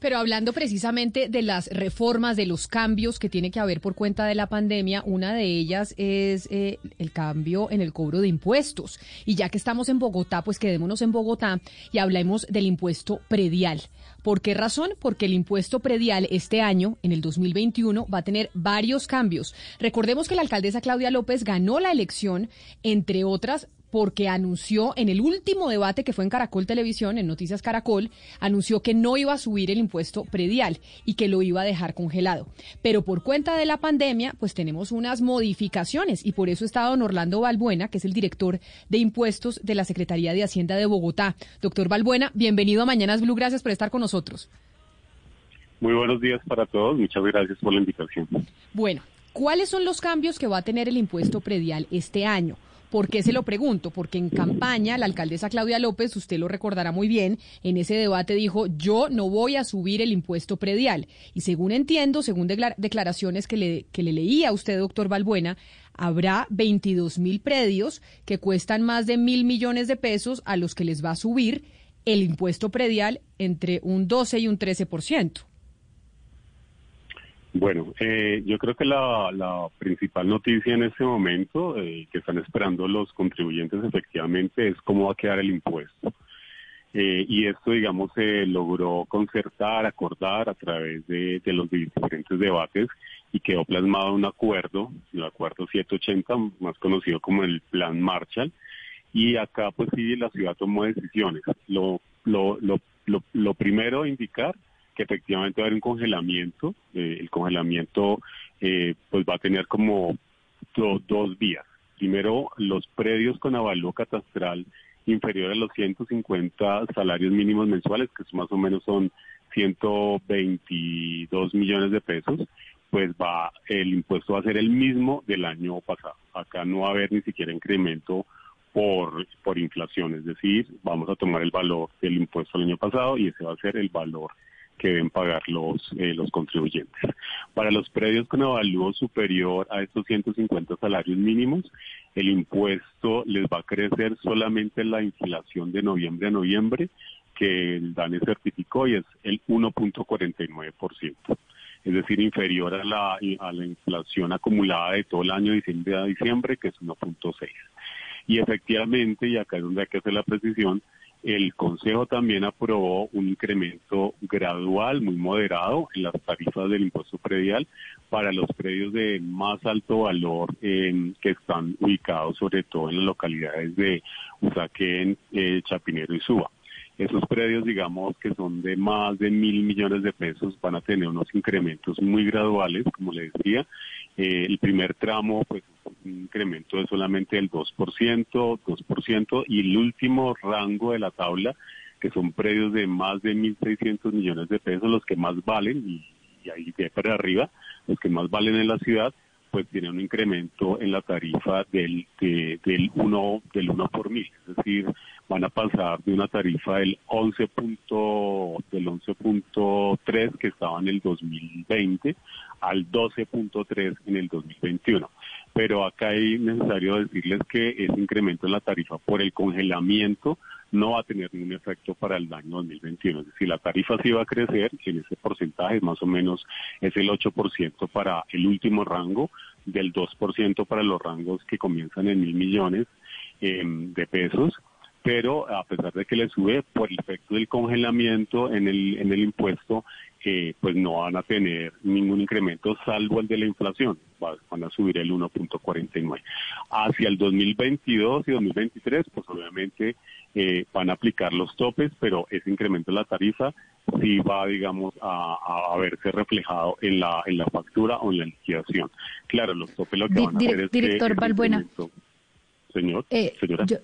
Pero hablando precisamente de las reformas, de los cambios que tiene que haber por cuenta de la pandemia, una de ellas es eh, el cambio en el cobro de impuestos. Y ya que estamos en Bogotá, pues quedémonos en Bogotá y hablemos del impuesto predial. ¿Por qué razón? Porque el impuesto predial este año, en el 2021, va a tener varios cambios. Recordemos que la alcaldesa Claudia López ganó la elección, entre otras, porque anunció en el último debate que fue en Caracol Televisión, en Noticias Caracol, anunció que no iba a subir el impuesto predial y que lo iba a dejar congelado. Pero por cuenta de la pandemia, pues tenemos unas modificaciones y por eso está don Orlando Balbuena, que es el director de impuestos de la Secretaría de Hacienda de Bogotá. Doctor Balbuena, bienvenido a Mañanas Blue, gracias por estar con nosotros. Muy buenos días para todos, muchas gracias por la invitación. Bueno, ¿cuáles son los cambios que va a tener el impuesto predial este año? ¿Por qué se lo pregunto? Porque en campaña la alcaldesa Claudia López, usted lo recordará muy bien, en ese debate dijo, yo no voy a subir el impuesto predial. Y según entiendo, según declaraciones que le, leía a usted, doctor Balbuena, habrá 22 mil predios que cuestan más de mil millones de pesos a los que les va a subir el impuesto predial entre un 12 y un 13 por ciento. Bueno, eh, yo creo que la, principal noticia en este momento eh, que están esperando los contribuyentes efectivamente es cómo va a quedar el impuesto. Eh, y esto, digamos, se logró concertar, acordar a través de, los diferentes debates y quedó plasmado un acuerdo, el acuerdo 780, más conocido como el Plan Marshall. Y acá, pues sí, la ciudad tomó decisiones. Lo, lo, lo, primero a indicar que efectivamente va a haber un congelamiento. Eh, el congelamiento eh, pues va a tener como dos vías. Primero, los predios con avalúo catastral inferior a los 150 salarios mínimos mensuales, que más o menos son 122 millones de pesos, pues va el impuesto va a ser el mismo del año pasado. Acá no va a haber ni siquiera incremento por, por inflación, es decir, vamos a tomar el valor del impuesto del año pasado y ese va a ser el valor que deben pagar los, eh, los contribuyentes. Para los predios con avalúo superior a estos 150 salarios mínimos, el impuesto les va a crecer solamente la inflación de noviembre a noviembre, que el DANE certificó y es el 1.49%, es decir, inferior a la, a la inflación acumulada de todo el año de diciembre a diciembre, que es 1.6. Y efectivamente, y acá es donde hay que hacer la precisión, el Consejo también aprobó un incremento gradual, muy moderado, en las tarifas del impuesto predial para los predios de más alto valor que están ubicados sobre todo en las localidades de Usaquén, eh, Chapinero y Suba. Esos predios, digamos, que son de más de mil millones de pesos, van a tener unos incrementos muy graduales, como le decía. Eh, el primer tramo, pues, un incremento de solamente el 2%, 2%, y el último rango de la tabla, que son predios de más de 1.600 millones de pesos, los que más valen, y, ahí de para arriba, los que más valen en la ciudad, pues tienen un incremento en la tarifa del, del 1 del 1 por mil, es decir, van a pasar de una tarifa del 11 del 11.3 que estaba en el 2020 al 12.3 en el 2021. Pero acá es necesario decirles que ese incremento en la tarifa por el congelamiento no va a tener ningún efecto para el año 2021. Es decir, la tarifa sí va a crecer, en ese porcentaje más o menos es el 8% para el último rango, del 2% para los rangos que comienzan en mil millones em, de pesos pero a pesar de que le sube por el efecto del congelamiento en el, en el impuesto, eh, pues no van a tener ningún incremento salvo el de la inflación, van a subir el 1.49. Hacia el 2022 y 2023, pues obviamente eh, van a aplicar los topes, pero ese incremento de la tarifa sí va, digamos, a, verse reflejado en la, en la factura o en la liquidación. Claro, los topes lo que van a hacer es Director Balbuena. Señor, eh,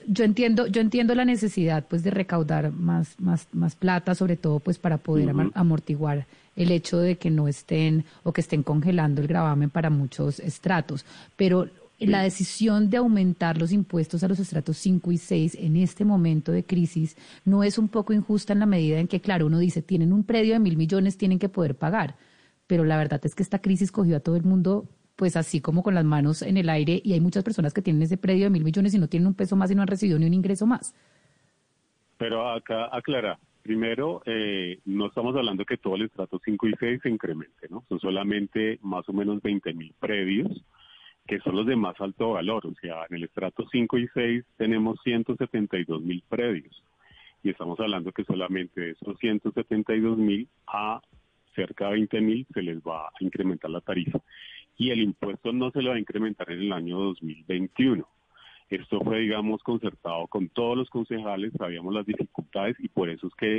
Yo, entiendo, yo entiendo la necesidad pues de recaudar más, más, más plata, sobre todo pues para poder amortiguar el hecho de que no estén o que estén congelando el gravamen para muchos estratos. Pero la decisión de aumentar los impuestos a los estratos 5 y 6 en este momento de crisis no es un poco injusta en la medida en que, claro, uno dice, tienen un predio de mil millones, tienen que poder pagar. Pero la verdad es que esta crisis cogió a todo el mundo pues así como con las manos en el aire y hay muchas personas que tienen ese predio de mil millones y no tienen un peso más y no han recibido ni un ingreso más. Pero acá aclara, primero, eh, no estamos hablando que todo el estrato 5 y 6 se incremente, ¿no? Son solamente más o menos 20 mil predios, que son los de más alto valor. O sea, en el estrato 5 y 6 tenemos 172 mil predios. Y estamos hablando que solamente de esos 172 mil a cerca de 20 mil se les va a incrementar la tarifa. Y el impuesto no se lo va a incrementar en el año 2021 esto fue, digamos, concertado con todos los concejales, sabíamos las dificultades y por eso es que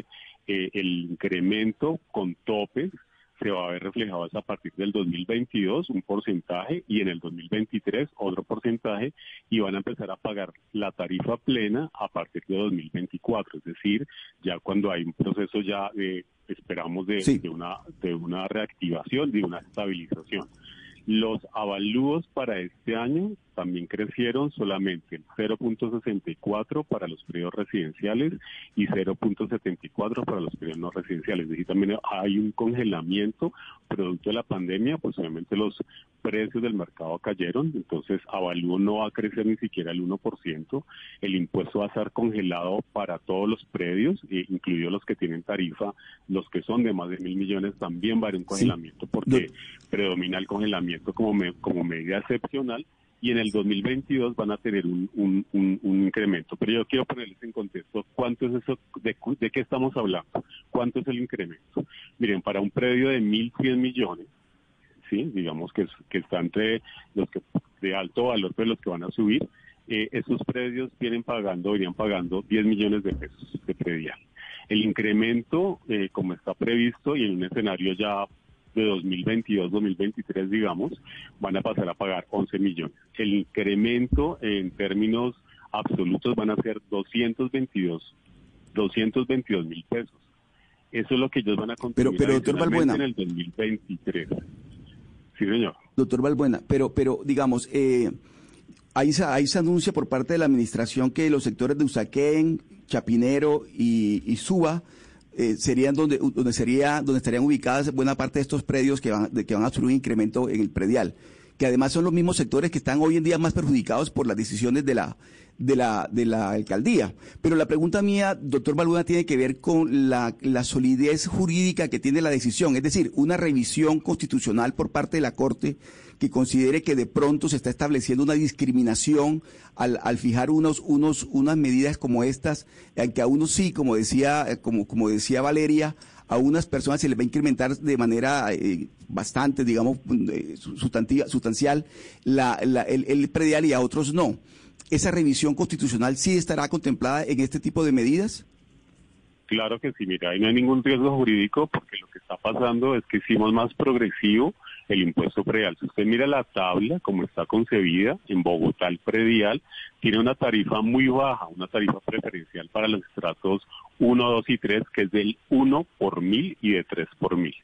eh, el incremento con topes se va a ver reflejado a partir del 2022 un porcentaje y en el 2023 otro porcentaje y van a empezar a pagar la tarifa plena a partir de 2024, es decir, ya cuando hay un proceso ya de esperamos de, de una de una reactivación, de una estabilización. Los avalúos para este año también crecieron solamente el 0.64 para los periodos residenciales y 0.74 para los periodos no residenciales. Es decir, también hay un congelamiento producto de la pandemia, pues obviamente los precios del mercado cayeron, entonces avalúo no va a crecer ni siquiera el 1%, el impuesto va a estar congelado para todos los predios, eh, incluidos los que tienen tarifa, los que son de más de mil millones también va a haber un congelamiento porque predomina el congelamiento como, como medida excepcional y en el 2022 van a tener un, un, incremento. Pero yo quiero ponerles en contexto cuánto es eso, de, de, qué estamos hablando, cuánto es el incremento. Miren, para un predio de 1.100 millones, sí, digamos que, que está entre los que de alto valor, pero los que van a subir, eh, esos predios vienen pagando, irían pagando 10 millones de pesos de predial. El incremento, eh, como está previsto y en un escenario ya de 2022-2023, digamos, van a pasar a pagar 11 millones. El incremento en términos absolutos van a ser 222, 222 mil pesos. Eso es lo que ellos van a contribuir pero, pero, doctor en el 2023. Sí, señor. Doctor Valbuena, pero, pero digamos, eh, ahí, se, ahí se anuncia por parte de la administración que los sectores de Usaquén, Chapinero y, y Suba eh, serían donde, donde, sería, donde estarían ubicadas buena parte de estos predios que van, que van a sufrir un incremento en el predial, que además son los mismos sectores que están hoy en día más perjudicados por las decisiones de la, de la, de la alcaldía. Pero la pregunta mía, doctor Baluna, tiene que ver con la, la solidez jurídica que tiene la decisión, es decir, una revisión constitucional por parte de la Corte que considere que de pronto se está estableciendo una discriminación al, al fijar unos, unos, unas medidas como estas, en que a unos sí, como decía, como, como decía Valeria, a unas personas se les va a incrementar de manera eh, bastante, digamos, eh, sustancial la, la, el, el predial y a otros no. ¿Esa revisión constitucional sí estará contemplada en este tipo de medidas? Claro que sí, mira, ahí no hay ningún riesgo jurídico porque lo que está pasando es que hicimos más progresivo el impuesto predial. Si usted mira la tabla, como está concebida, en Bogotá el predial tiene una tarifa muy baja, una tarifa preferencial para los estratos 1, 2 y 3, que es del 1 por mil y de 3 por mil.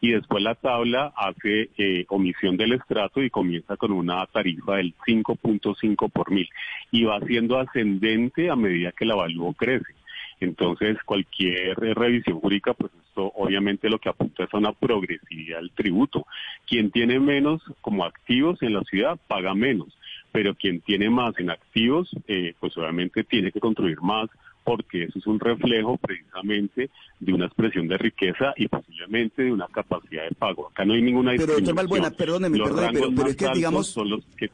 Y después la tabla hace eh, omisión del estrato y comienza con una tarifa del 5.5 por mil. Y va siendo ascendente a medida que el avalúo crece. Entonces, cualquier revisión jurídica, pues esto obviamente lo que apunta es a una progresividad del tributo. Quien tiene menos como activos en la ciudad paga menos, pero quien tiene más en activos, eh, pues obviamente tiene que construir más porque eso es un reflejo precisamente de una expresión de riqueza y posiblemente de una capacidad de pago. Acá no hay ninguna Pero doctor Balbuena, perdóneme, perdóneme pero, es que digamos... Son los que...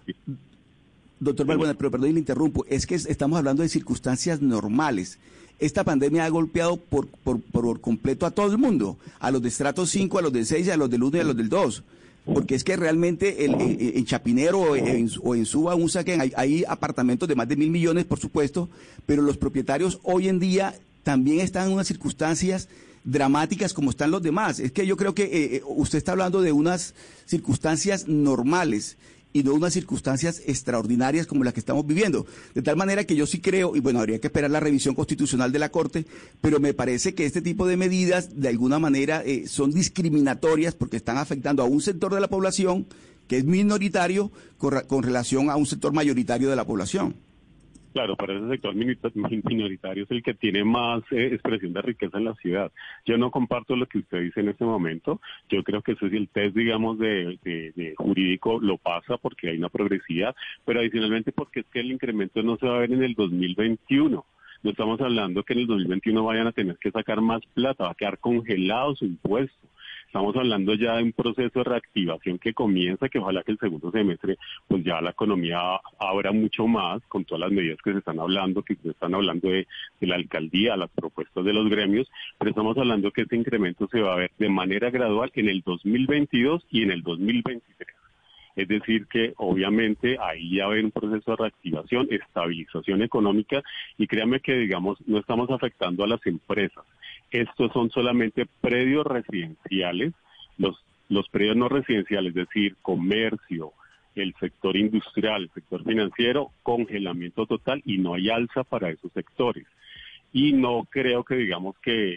Doctor Balbuena, pero perdón, le interrumpo, es que estamos hablando de circunstancias normales esta pandemia ha golpeado por, por, por, completo a todo el mundo, a los de estrato 5, a los de 6, a los del 1 y a los del 2. Porque es que realmente el, en, Chapinero o en, o en Suba, un saquen, hay, hay, apartamentos de más de mil millones, por supuesto, pero los propietarios hoy en día también están en unas circunstancias dramáticas como están los demás. Es que yo creo que eh, eh, usted está hablando de unas circunstancias normales y no unas circunstancias extraordinarias como las que estamos viviendo. De tal manera que yo sí creo, y bueno, habría que esperar la revisión constitucional de la Corte, pero me parece que este tipo de medidas de alguna manera eh, son discriminatorias porque están afectando a un sector de la población que es minoritario con relación a un sector mayoritario de la población. Claro, para ese sector minoritario es el que tiene más eh, expresión de riqueza en la ciudad. Yo no comparto lo que usted dice en este momento. Yo creo que eso es el test, digamos, de, jurídico lo pasa porque hay una progresividad, pero adicionalmente porque es que el incremento no se va a ver en el 2021 no estamos hablando que en el 2021 vayan a tener que sacar más plata, va a quedar congelado su impuesto. Estamos hablando ya de un proceso de reactivación que comienza, que ojalá que el segundo semestre, pues ya la economía abra mucho más con todas las medidas que se están hablando, que se están hablando de, la alcaldía, las propuestas de los gremios, pero estamos hablando que este incremento se va a ver de manera gradual en el 2022 y en el 2023. Es decir, que obviamente ahí ya haber un proceso de reactivación, estabilización económica y créanme que, digamos, no estamos afectando a las empresas. Estos son solamente predios residenciales, los, los predios no residenciales, es decir, comercio, el sector industrial, el sector financiero, congelamiento total y no hay alza para esos sectores y no creo que digamos que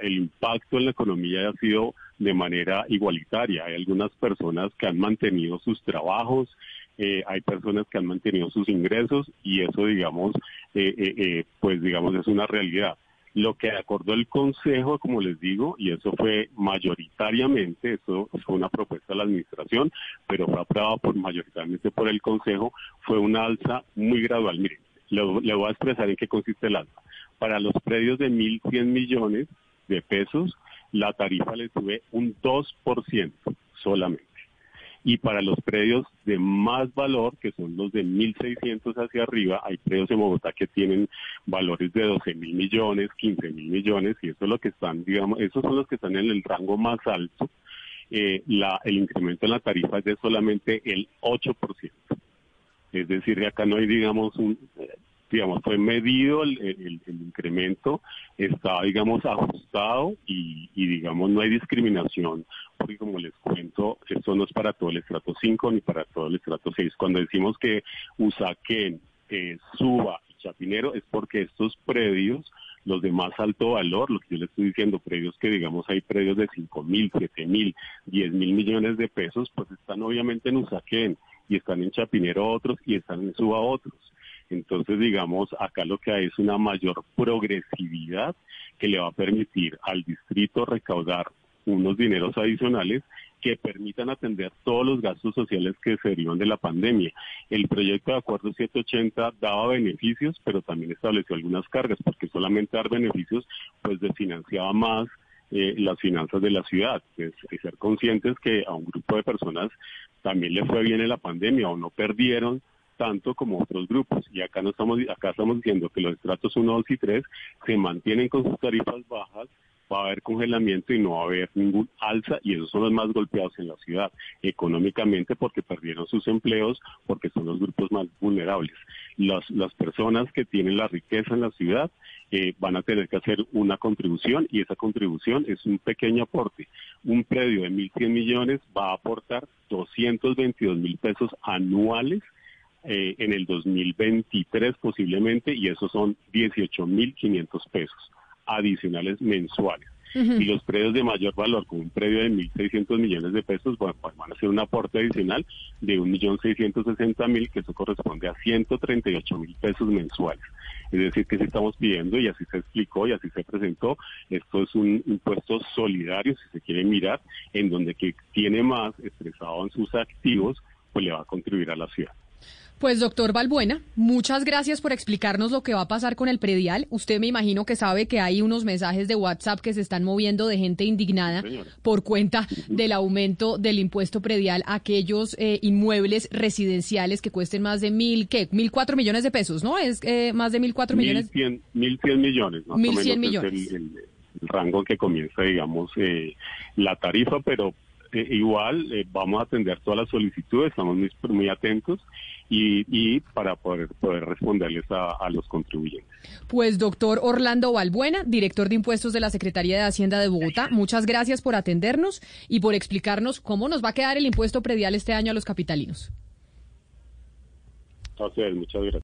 el, impacto en la economía haya sido de manera igualitaria. Hay algunas personas que han mantenido sus trabajos, eh, hay personas que han mantenido sus ingresos y eso digamos, eh, eh, pues digamos es una realidad. Lo que acordó el Consejo, como les digo, y eso fue mayoritariamente, eso fue una propuesta de la Administración, pero fue aprobado por mayoritariamente por el Consejo, fue una alza muy gradual. Miren, le voy a expresar en qué consiste el alza. Para los predios de 1.100 millones de pesos, la tarifa le sube un 2% solamente. Y para los predios de más valor, que son los de 1.600 hacia arriba, hay predios en Bogotá que tienen valores de 12 mil millones, 15 mil millones, y eso es lo que están, digamos, esos son los que están en el rango más alto. Eh, la, el incremento en la tarifa es de solamente el 8%. Es decir, que acá no hay, digamos, un, digamos, fue medido el, incremento, está, digamos, ajustado y, digamos, no hay discriminación, porque como les cuento, esto no es para todo el estrato 5 ni para todo el estrato 6. Cuando decimos que Usaquén, Suba y Chapinero es porque estos predios los de más alto valor, lo que yo le estoy diciendo, predios que digamos hay predios de 5 mil, 7 mil, 10 mil millones de pesos, pues están obviamente en Usaquén y están en Chapinero otros y están en Suba otros. Entonces, digamos, acá lo que hay es una mayor progresividad que le va a permitir al distrito recaudar unos dineros adicionales que permitan atender todos los gastos sociales que se derivan de la pandemia. El proyecto de acuerdo 780 daba beneficios, pero también estableció algunas cargas, porque solamente dar beneficios pues desfinanciaba más eh, las finanzas de la ciudad. Es, ser conscientes que a un grupo de personas también le fue bien en la pandemia o no perdieron tanto como otros grupos. Y acá no estamos, acá estamos diciendo que los estratos 1, 2 y 3 se mantienen con sus tarifas bajas, va a haber congelamiento y no va a haber ningún alza y esos son los más golpeados en la ciudad económicamente porque perdieron sus empleos, porque son los grupos más vulnerables. Las, las personas que tienen la riqueza en la ciudad eh, van a tener que hacer una contribución y esa contribución es un pequeño aporte. Un predio de 1.100 millones va a aportar 222 mil pesos anuales eh, en el 2023 posiblemente y esos son 18.500 pesos adicionales mensuales. Y los predios de mayor valor, con un predio de 1.600 millones de pesos, pues van a ser un aporte adicional de 1.660.000, que eso corresponde a 138.000 pesos mensuales. Es decir, que si estamos pidiendo, y así se explicó y así se presentó, esto es un impuesto solidario, si se quiere mirar, en donde que tiene más expresado en sus activos, pues le va a contribuir a la ciudad. Pues doctor Balbuena, muchas gracias por explicarnos lo que va a pasar con el predial. Usted me imagino que sabe que hay unos mensajes de WhatsApp que se están moviendo de gente indignada por cuenta del aumento del impuesto predial a aquellos eh, inmuebles residenciales que cuesten más de mil, ¿qué? Mil cuatro millones de pesos, ¿no? Es eh, más de mil cuatro millones. mil cien millones. Mil cien millones. el, rango que comienza, digamos, eh, la tarifa, pero igual vamos a atender todas las solicitudes, estamos muy atentos y, para poder, poder responderles a, los contribuyentes. Pues doctor Orlando Balbuena, director de impuestos de la Secretaría de Hacienda de Bogotá, muchas gracias por atendernos y por explicarnos cómo nos va a quedar el impuesto predial este año a los capitalinos. muchas gracias.